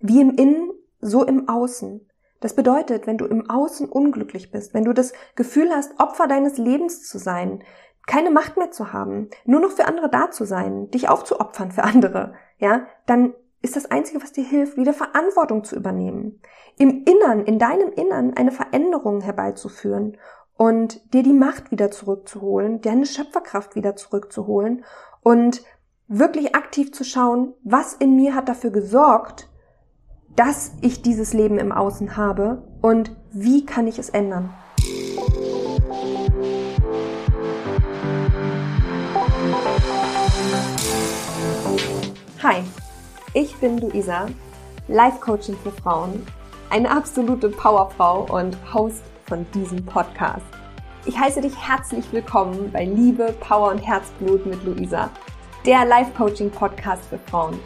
Wie im Innen, so im Außen. Das bedeutet, wenn du im Außen unglücklich bist, wenn du das Gefühl hast, Opfer deines Lebens zu sein, keine Macht mehr zu haben, nur noch für andere da zu sein, dich aufzuopfern für andere, ja, dann ist das Einzige, was dir hilft, wieder Verantwortung zu übernehmen. Im Innern, in deinem Innern eine Veränderung herbeizuführen und dir die Macht wieder zurückzuholen, deine Schöpferkraft wieder zurückzuholen und wirklich aktiv zu schauen, was in mir hat dafür gesorgt, dass ich dieses Leben im Außen habe und wie kann ich es ändern. Hi, ich bin Luisa, Life Coaching für Frauen, eine absolute Powerfrau und Host von diesem Podcast. Ich heiße dich herzlich willkommen bei Liebe, Power und Herzblut mit Luisa, der Life Coaching Podcast für Frauen.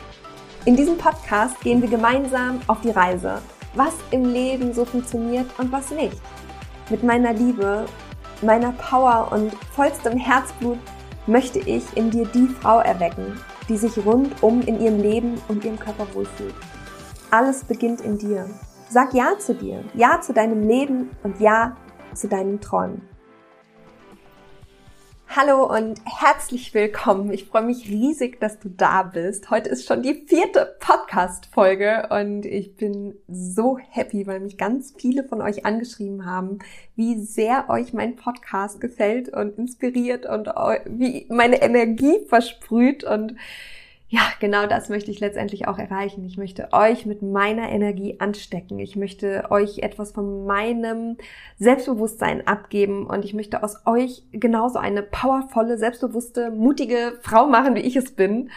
In diesem Podcast gehen wir gemeinsam auf die Reise, was im Leben so funktioniert und was nicht. Mit meiner Liebe, meiner Power und vollstem Herzblut möchte ich in dir die Frau erwecken, die sich rundum in ihrem Leben und ihrem Körper wohlfühlt. Alles beginnt in dir. Sag Ja zu dir, Ja zu deinem Leben und Ja zu deinen Träumen. Hallo und herzlich willkommen. Ich freue mich riesig, dass du da bist. Heute ist schon die vierte Podcast-Folge und ich bin so happy, weil mich ganz viele von euch angeschrieben haben, wie sehr euch mein Podcast gefällt und inspiriert und wie meine Energie versprüht und ja, genau das möchte ich letztendlich auch erreichen. Ich möchte euch mit meiner Energie anstecken. Ich möchte euch etwas von meinem Selbstbewusstsein abgeben und ich möchte aus euch genauso eine powervolle, selbstbewusste, mutige Frau machen, wie ich es bin.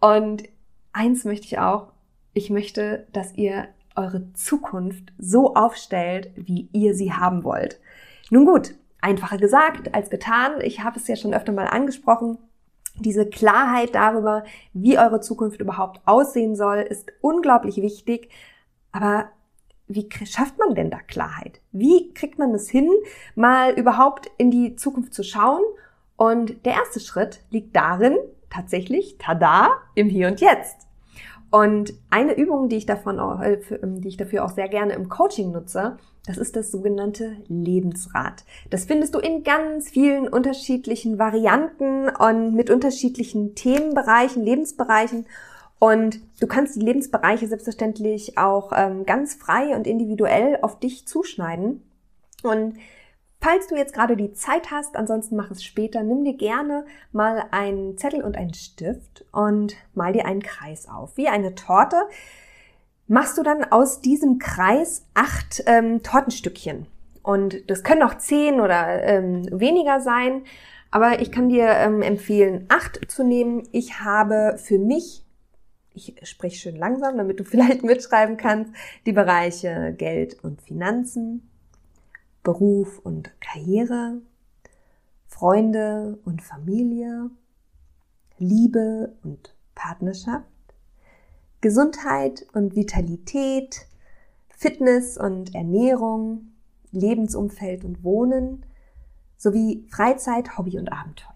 Und eins möchte ich auch, ich möchte, dass ihr eure Zukunft so aufstellt, wie ihr sie haben wollt. Nun gut, einfacher gesagt als getan. Ich habe es ja schon öfter mal angesprochen. Diese Klarheit darüber, wie eure Zukunft überhaupt aussehen soll, ist unglaublich wichtig. Aber wie schafft man denn da Klarheit? Wie kriegt man es hin, mal überhaupt in die Zukunft zu schauen? Und der erste Schritt liegt darin, tatsächlich, tada, im Hier und Jetzt. Und eine Übung, die ich davon, auch, äh, ähm, die ich dafür auch sehr gerne im Coaching nutze, das ist das sogenannte Lebensrad. Das findest du in ganz vielen unterschiedlichen Varianten und mit unterschiedlichen Themenbereichen, Lebensbereichen. Und du kannst die Lebensbereiche selbstverständlich auch ähm, ganz frei und individuell auf dich zuschneiden. Und Falls du jetzt gerade die Zeit hast, ansonsten mach es später, nimm dir gerne mal einen Zettel und einen Stift und mal dir einen Kreis auf, wie eine Torte. Machst du dann aus diesem Kreis acht ähm, Tortenstückchen. Und das können auch zehn oder ähm, weniger sein. Aber ich kann dir ähm, empfehlen, acht zu nehmen. Ich habe für mich, ich spreche schön langsam, damit du vielleicht mitschreiben kannst, die Bereiche Geld und Finanzen, Beruf und Karriere, Freunde und Familie, Liebe und Partnerschaft, Gesundheit und Vitalität, Fitness und Ernährung, Lebensumfeld und Wohnen sowie Freizeit, Hobby und Abenteuer.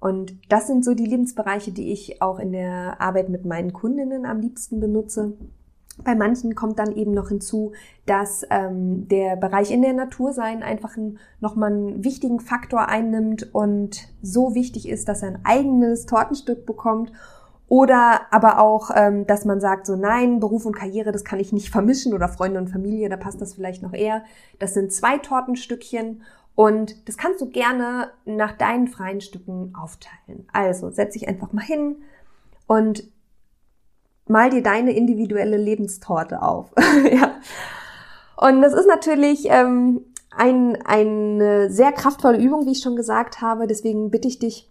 Und das sind so die Lebensbereiche, die ich auch in der Arbeit mit meinen Kundinnen am liebsten benutze. Bei manchen kommt dann eben noch hinzu, dass ähm, der Bereich in der Natur sein einfach ein, nochmal einen wichtigen Faktor einnimmt und so wichtig ist, dass er ein eigenes Tortenstück bekommt. Oder aber auch, ähm, dass man sagt, so nein, Beruf und Karriere, das kann ich nicht vermischen oder Freunde und Familie, da passt das vielleicht noch eher. Das sind zwei Tortenstückchen und das kannst du gerne nach deinen freien Stücken aufteilen. Also setz dich einfach mal hin und mal dir deine individuelle Lebenstorte auf. ja. Und das ist natürlich ähm, ein, eine sehr kraftvolle Übung, wie ich schon gesagt habe. Deswegen bitte ich dich,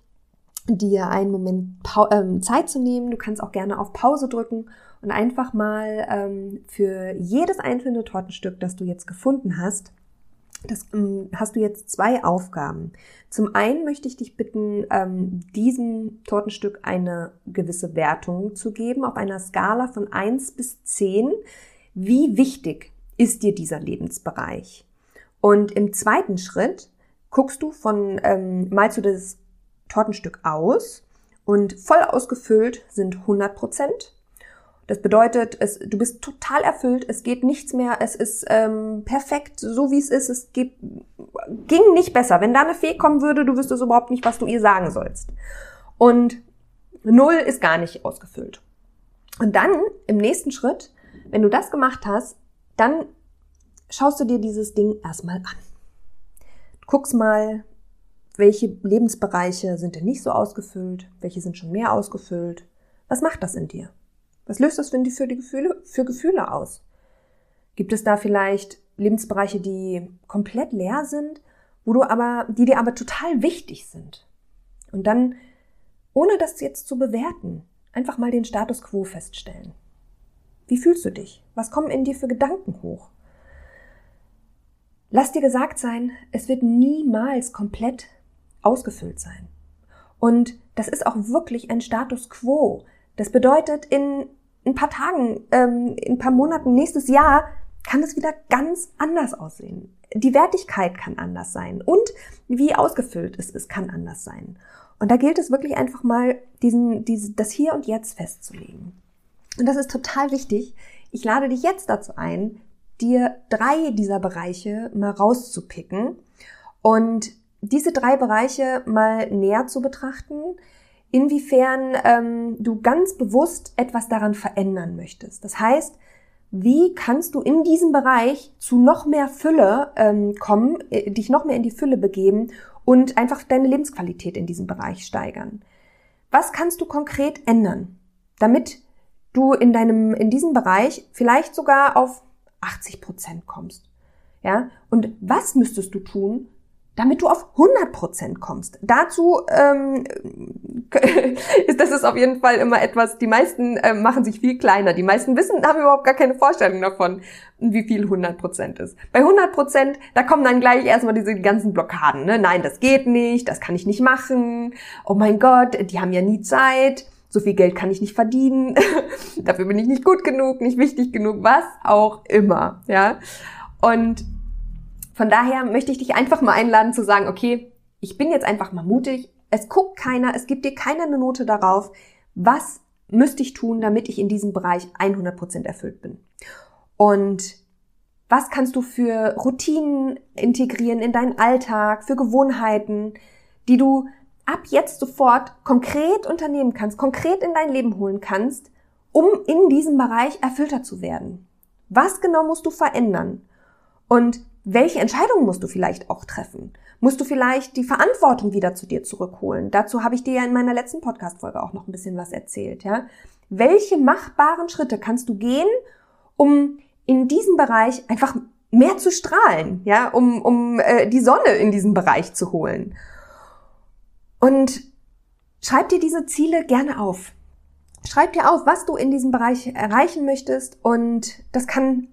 dir einen Moment pa ähm, Zeit zu nehmen. Du kannst auch gerne auf Pause drücken und einfach mal ähm, für jedes einzelne Tortenstück, das du jetzt gefunden hast, das ähm, hast du jetzt zwei Aufgaben. Zum einen möchte ich dich bitten, ähm, diesem Tortenstück eine gewisse Wertung zu geben auf einer Skala von eins bis zehn. Wie wichtig ist dir dieser Lebensbereich? Und im zweiten Schritt guckst du von, ähm, malst du das Tortenstück aus und voll ausgefüllt sind 100 Prozent. Das bedeutet, es, du bist total erfüllt, es geht nichts mehr, es ist ähm, perfekt, so wie es ist, es geht, ging nicht besser. Wenn da eine Fee kommen würde, du wüsstest überhaupt nicht, was du ihr sagen sollst. Und null ist gar nicht ausgefüllt. Und dann im nächsten Schritt, wenn du das gemacht hast, dann schaust du dir dieses Ding erstmal an. Guckst mal, welche Lebensbereiche sind denn nicht so ausgefüllt, welche sind schon mehr ausgefüllt. Was macht das in dir? Was löst das die, für die Gefühle, für Gefühle aus? Gibt es da vielleicht Lebensbereiche, die komplett leer sind, wo du aber, die dir aber total wichtig sind? Und dann, ohne das jetzt zu bewerten, einfach mal den Status quo feststellen. Wie fühlst du dich? Was kommen in dir für Gedanken hoch? Lass dir gesagt sein, es wird niemals komplett ausgefüllt sein. Und das ist auch wirklich ein Status quo. Das bedeutet, in ein paar Tagen, ähm, in ein paar Monaten, nächstes Jahr kann es wieder ganz anders aussehen. Die Wertigkeit kann anders sein und wie ausgefüllt es ist, kann anders sein. Und da gilt es wirklich einfach mal, diesen, diese, das Hier und Jetzt festzulegen. Und das ist total wichtig. Ich lade dich jetzt dazu ein, dir drei dieser Bereiche mal rauszupicken und diese drei Bereiche mal näher zu betrachten, inwiefern ähm, du ganz bewusst etwas daran verändern möchtest. Das heißt, wie kannst du in diesem Bereich zu noch mehr Fülle ähm, kommen, äh, dich noch mehr in die Fülle begeben und einfach deine Lebensqualität in diesem Bereich steigern? Was kannst du konkret ändern, damit du in deinem, in diesem Bereich vielleicht sogar auf 80 Prozent kommst? Ja? Und was müsstest du tun, damit du auf 100% kommst. Dazu ähm, ist das ist auf jeden Fall immer etwas, die meisten äh, machen sich viel kleiner. Die meisten wissen, haben überhaupt gar keine Vorstellung davon, wie viel 100% ist. Bei 100%, da kommen dann gleich erstmal diese ganzen Blockaden. Ne? Nein, das geht nicht, das kann ich nicht machen. Oh mein Gott, die haben ja nie Zeit. So viel Geld kann ich nicht verdienen. Dafür bin ich nicht gut genug, nicht wichtig genug, was auch immer. Ja. Und von daher möchte ich dich einfach mal einladen zu sagen, okay, ich bin jetzt einfach mal mutig. Es guckt keiner, es gibt dir keiner eine Note darauf. Was müsste ich tun, damit ich in diesem Bereich 100% erfüllt bin? Und was kannst du für Routinen integrieren in deinen Alltag, für Gewohnheiten, die du ab jetzt sofort konkret unternehmen kannst, konkret in dein Leben holen kannst, um in diesem Bereich erfüllter zu werden? Was genau musst du verändern? Und welche Entscheidungen musst du vielleicht auch treffen? Musst du vielleicht die Verantwortung wieder zu dir zurückholen? Dazu habe ich dir ja in meiner letzten Podcast-Folge auch noch ein bisschen was erzählt, ja? Welche machbaren Schritte kannst du gehen, um in diesem Bereich einfach mehr zu strahlen, ja, um, um äh, die Sonne in diesem Bereich zu holen? Und schreib dir diese Ziele gerne auf. Schreib dir auf, was du in diesem Bereich erreichen möchtest und das kann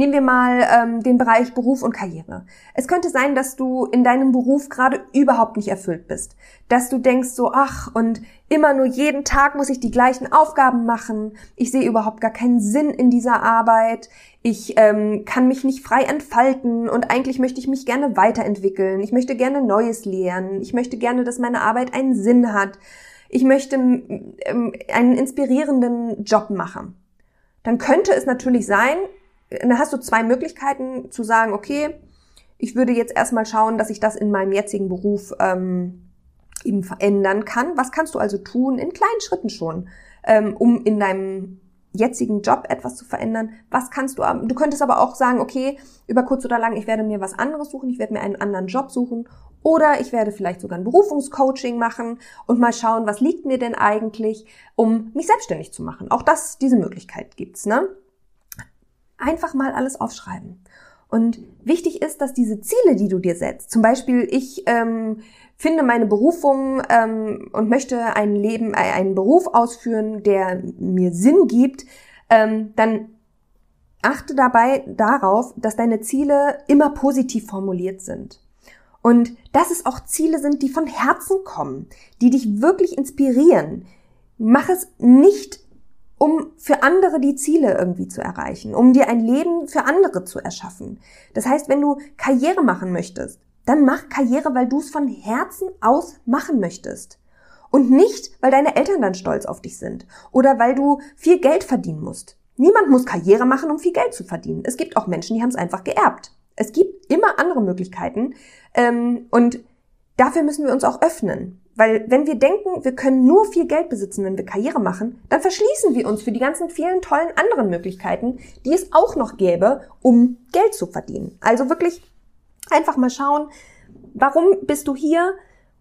Nehmen wir mal ähm, den Bereich Beruf und Karriere. Es könnte sein, dass du in deinem Beruf gerade überhaupt nicht erfüllt bist. Dass du denkst so, ach, und immer nur jeden Tag muss ich die gleichen Aufgaben machen. Ich sehe überhaupt gar keinen Sinn in dieser Arbeit. Ich ähm, kann mich nicht frei entfalten und eigentlich möchte ich mich gerne weiterentwickeln. Ich möchte gerne Neues lernen. Ich möchte gerne, dass meine Arbeit einen Sinn hat. Ich möchte ähm, einen inspirierenden Job machen. Dann könnte es natürlich sein, dann hast du zwei Möglichkeiten zu sagen, okay, ich würde jetzt erstmal schauen, dass ich das in meinem jetzigen Beruf ähm, eben verändern kann. Was kannst du also tun, in kleinen Schritten schon, ähm, um in deinem jetzigen Job etwas zu verändern? Was kannst du, du könntest aber auch sagen, okay, über kurz oder lang, ich werde mir was anderes suchen, ich werde mir einen anderen Job suchen oder ich werde vielleicht sogar ein Berufungscoaching machen und mal schauen, was liegt mir denn eigentlich, um mich selbstständig zu machen. Auch das, diese Möglichkeit gibt's, ne? Einfach mal alles aufschreiben. Und wichtig ist, dass diese Ziele, die du dir setzt, zum Beispiel ich ähm, finde meine Berufung ähm, und möchte ein Leben, äh, einen Beruf ausführen, der mir Sinn gibt, ähm, dann achte dabei darauf, dass deine Ziele immer positiv formuliert sind. Und dass es auch Ziele sind, die von Herzen kommen, die dich wirklich inspirieren. Mach es nicht um für andere die Ziele irgendwie zu erreichen, um dir ein Leben für andere zu erschaffen. Das heißt, wenn du Karriere machen möchtest, dann mach Karriere, weil du es von Herzen aus machen möchtest. Und nicht, weil deine Eltern dann stolz auf dich sind oder weil du viel Geld verdienen musst. Niemand muss Karriere machen, um viel Geld zu verdienen. Es gibt auch Menschen, die haben es einfach geerbt. Es gibt immer andere Möglichkeiten ähm, und dafür müssen wir uns auch öffnen. Weil wenn wir denken, wir können nur viel Geld besitzen, wenn wir Karriere machen, dann verschließen wir uns für die ganzen vielen tollen anderen Möglichkeiten, die es auch noch gäbe, um Geld zu verdienen. Also wirklich einfach mal schauen, warum bist du hier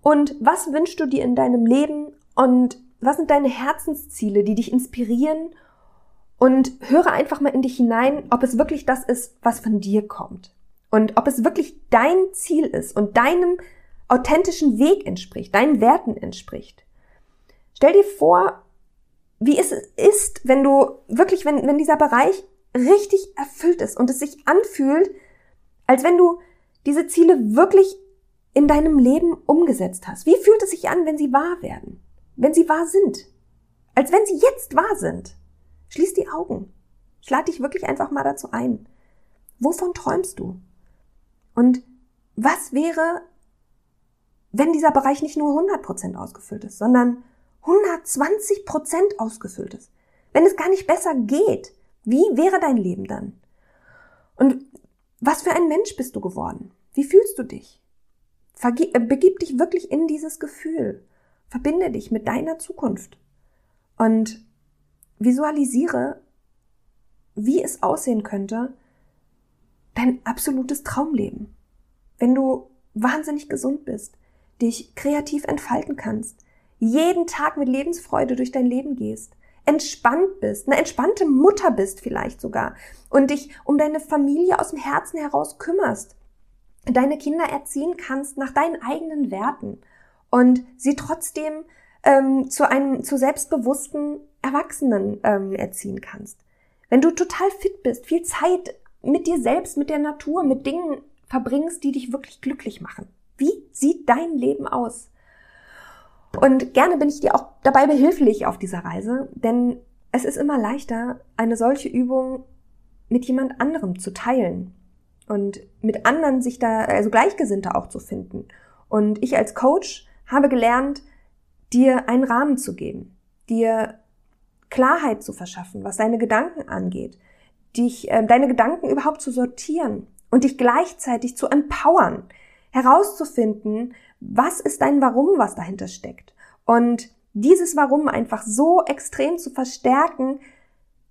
und was wünschst du dir in deinem Leben und was sind deine Herzensziele, die dich inspirieren und höre einfach mal in dich hinein, ob es wirklich das ist, was von dir kommt. Und ob es wirklich dein Ziel ist und deinem authentischen Weg entspricht, deinen Werten entspricht. Stell dir vor, wie es ist, wenn du wirklich, wenn, wenn dieser Bereich richtig erfüllt ist und es sich anfühlt, als wenn du diese Ziele wirklich in deinem Leben umgesetzt hast. Wie fühlt es sich an, wenn sie wahr werden? Wenn sie wahr sind? Als wenn sie jetzt wahr sind. Schließ die Augen. Ich lade dich wirklich einfach mal dazu ein. Wovon träumst du? Und was wäre, wenn dieser Bereich nicht nur 100% ausgefüllt ist, sondern 120% ausgefüllt ist? Wenn es gar nicht besser geht, wie wäre dein Leben dann? Und was für ein Mensch bist du geworden? Wie fühlst du dich? Vergib, äh, begib dich wirklich in dieses Gefühl. Verbinde dich mit deiner Zukunft. Und visualisiere, wie es aussehen könnte, dein absolutes Traumleben. Wenn du wahnsinnig gesund bist, dich kreativ entfalten kannst, jeden Tag mit Lebensfreude durch dein Leben gehst, entspannt bist, eine entspannte Mutter bist vielleicht sogar und dich um deine Familie aus dem Herzen heraus kümmerst, deine Kinder erziehen kannst nach deinen eigenen Werten und sie trotzdem ähm, zu einem zu selbstbewussten Erwachsenen ähm, erziehen kannst. Wenn du total fit bist, viel Zeit mit dir selbst, mit der Natur, mit Dingen verbringst, die dich wirklich glücklich machen. Wie sieht dein Leben aus? Und gerne bin ich dir auch dabei behilflich auf dieser Reise, denn es ist immer leichter, eine solche Übung mit jemand anderem zu teilen und mit anderen sich da, also Gleichgesinnte auch zu finden. Und ich als Coach habe gelernt, dir einen Rahmen zu geben, dir Klarheit zu verschaffen, was deine Gedanken angeht, dich, äh, deine Gedanken überhaupt zu sortieren und dich gleichzeitig zu empowern, herauszufinden, was ist dein Warum, was dahinter steckt. Und dieses Warum einfach so extrem zu verstärken,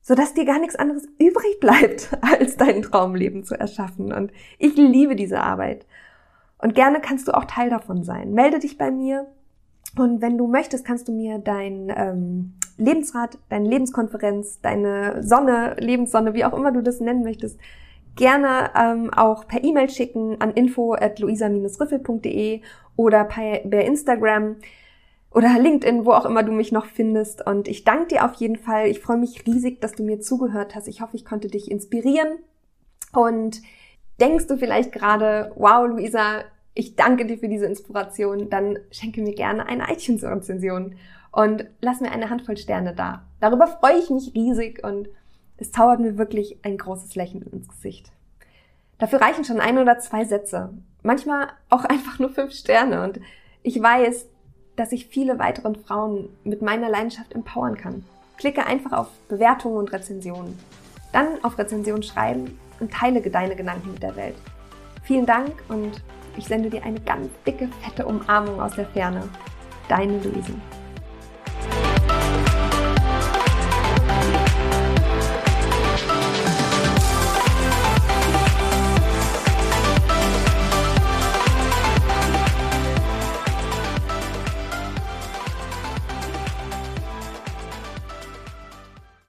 sodass dir gar nichts anderes übrig bleibt, als dein Traumleben zu erschaffen. Und ich liebe diese Arbeit. Und gerne kannst du auch Teil davon sein. Melde dich bei mir. Und wenn du möchtest, kannst du mir dein ähm, Lebensrat, deine Lebenskonferenz, deine Sonne, Lebenssonne, wie auch immer du das nennen möchtest, gerne ähm, auch per E-Mail schicken an info at luisa-riffel.de oder per, per Instagram oder LinkedIn, wo auch immer du mich noch findest. Und ich danke dir auf jeden Fall. Ich freue mich riesig, dass du mir zugehört hast. Ich hoffe, ich konnte dich inspirieren. Und denkst du vielleicht gerade, wow, Luisa, ich danke dir für diese Inspiration, dann schenke mir gerne eine iTunes-Rezension und lass mir eine Handvoll Sterne da. Darüber freue ich mich riesig und es zaubert mir wirklich ein großes Lächeln ins Gesicht. Dafür reichen schon ein oder zwei Sätze. Manchmal auch einfach nur fünf Sterne. Und ich weiß, dass ich viele weiteren Frauen mit meiner Leidenschaft empowern kann. Klicke einfach auf Bewertungen und Rezensionen. Dann auf Rezension schreiben und teile deine Gedanken mit der Welt. Vielen Dank und ich sende dir eine ganz dicke, fette Umarmung aus der Ferne. Deine Luisen.